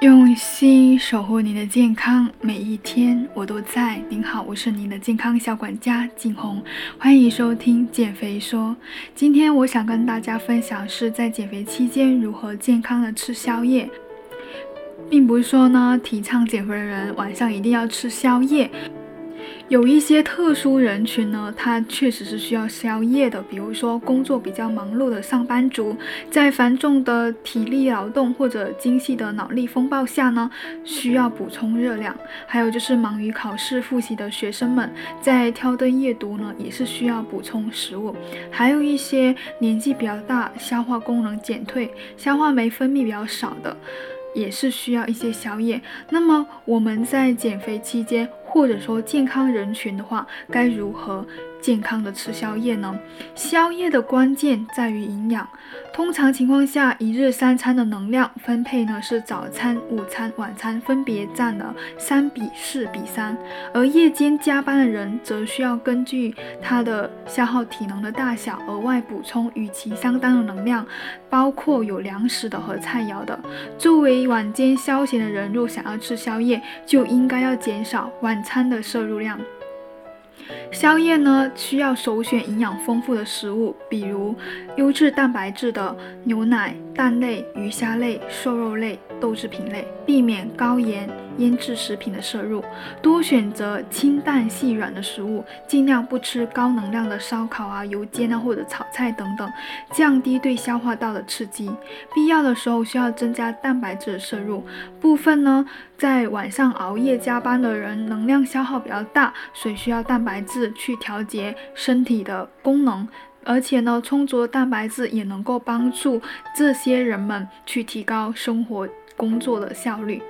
用心守护您的健康，每一天我都在。您好，我是您的健康小管家景红，欢迎收听减肥说。今天我想跟大家分享是在减肥期间如何健康的吃宵夜，并不是说呢提倡减肥的人晚上一定要吃宵夜。有一些特殊人群呢，他确实是需要宵夜的，比如说工作比较忙碌的上班族，在繁重的体力劳动或者精细的脑力风暴下呢，需要补充热量。还有就是忙于考试复习的学生们，在挑灯夜读呢，也是需要补充食物。还有一些年纪比较大、消化功能减退、消化酶分泌比较少的，也是需要一些宵夜。那么我们在减肥期间，或者说健康人群的话，该如何健康的吃宵夜呢？宵夜的关键在于营养。通常情况下，一日三餐的能量分配呢是早餐、午餐、晚餐分别占了三比四比三，而夜间加班的人则需要根据他的消耗体能的大小，额外补充与其相当的能量，包括有粮食的和菜肴的。作为晚间消闲的人，若想要吃宵夜，就应该要减少晚。餐的摄入量，宵夜呢需要首选营养丰富的食物，比如优质蛋白质的牛奶、蛋类、鱼虾类、瘦肉类、豆制品类，避免高盐。腌制食品的摄入，多选择清淡细软的食物，尽量不吃高能量的烧烤啊、油煎啊或者炒菜等等，降低对消化道的刺激。必要的时候需要增加蛋白质的摄入。部分呢，在晚上熬夜加班的人，能量消耗比较大，所以需要蛋白质去调节身体的功能。而且呢，充足的蛋白质也能够帮助这些人们去提高生活工作的效率。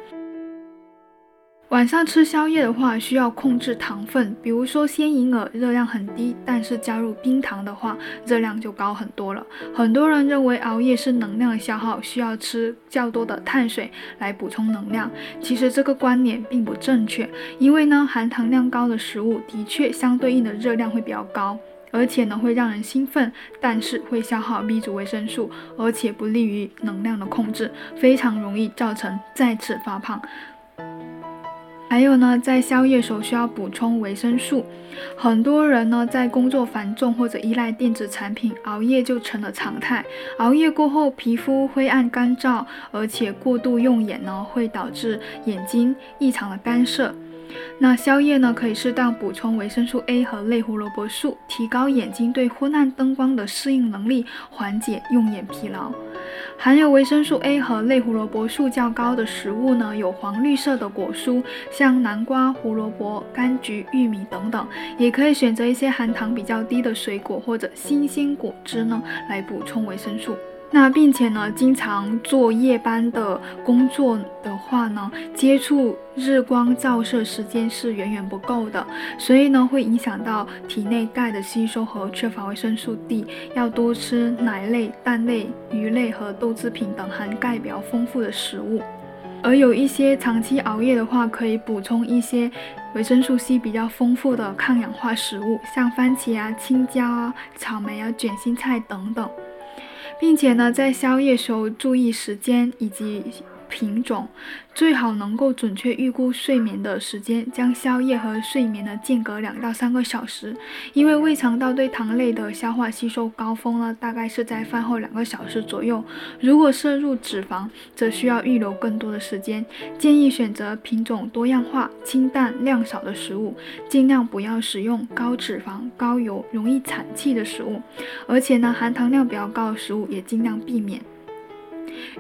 晚上吃宵夜的话，需要控制糖分，比如说鲜银耳热量很低，但是加入冰糖的话，热量就高很多了。很多人认为熬夜是能量的消耗，需要吃较多的碳水来补充能量。其实这个观念并不正确，因为呢，含糖量高的食物的确相对应的热量会比较高，而且呢会让人兴奋，但是会消耗 B 族维生素，而且不利于能量的控制，非常容易造成再次发胖。还有呢，在宵夜时候需要补充维生素。很多人呢，在工作繁重或者依赖电子产品，熬夜就成了常态。熬夜过后，皮肤灰暗干燥，而且过度用眼呢，会导致眼睛异常的干涩。那宵夜呢，可以适当补充维生素 A 和类胡萝卜素，提高眼睛对昏暗灯光的适应能力，缓解用眼疲劳。含有维生素 A 和类胡萝卜素较高的食物呢，有黄绿色的果蔬，像南瓜、胡萝卜、柑橘、玉米等等。也可以选择一些含糖比较低的水果或者新鲜果汁呢，来补充维生素。那并且呢，经常做夜班的工作的话呢，接触日光照射时间是远远不够的，所以呢，会影响到体内钙的吸收和缺乏维生素 D，要多吃奶类、蛋类、鱼类和豆制品等含钙比较丰富的食物。而有一些长期熬夜的话，可以补充一些维生素 C 比较丰富的抗氧化食物，像番茄啊、青椒啊、草莓啊、卷心菜等等。并且呢，在宵夜时候注意时间以及。品种最好能够准确预估睡眠的时间，将宵夜和睡眠呢间隔两到三个小时，因为胃肠道对糖类的消化吸收高峰呢大概是在饭后两个小时左右。如果摄入脂肪，则需要预留更多的时间。建议选择品种多样化、清淡量少的食物，尽量不要使用高脂肪、高油、容易产气的食物，而且呢含糖量比较高的食物也尽量避免。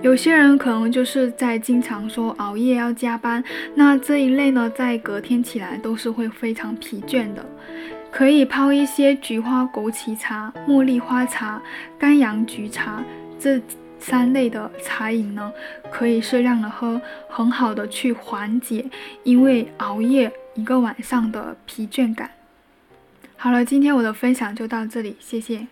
有些人可能就是在经常说熬夜要加班，那这一类呢，在隔天起来都是会非常疲倦的。可以泡一些菊花枸杞茶、茉莉花茶、甘阳菊茶这三类的茶饮呢，可以适量的喝，很好的去缓解因为熬夜一个晚上的疲倦感。好了，今天我的分享就到这里，谢谢。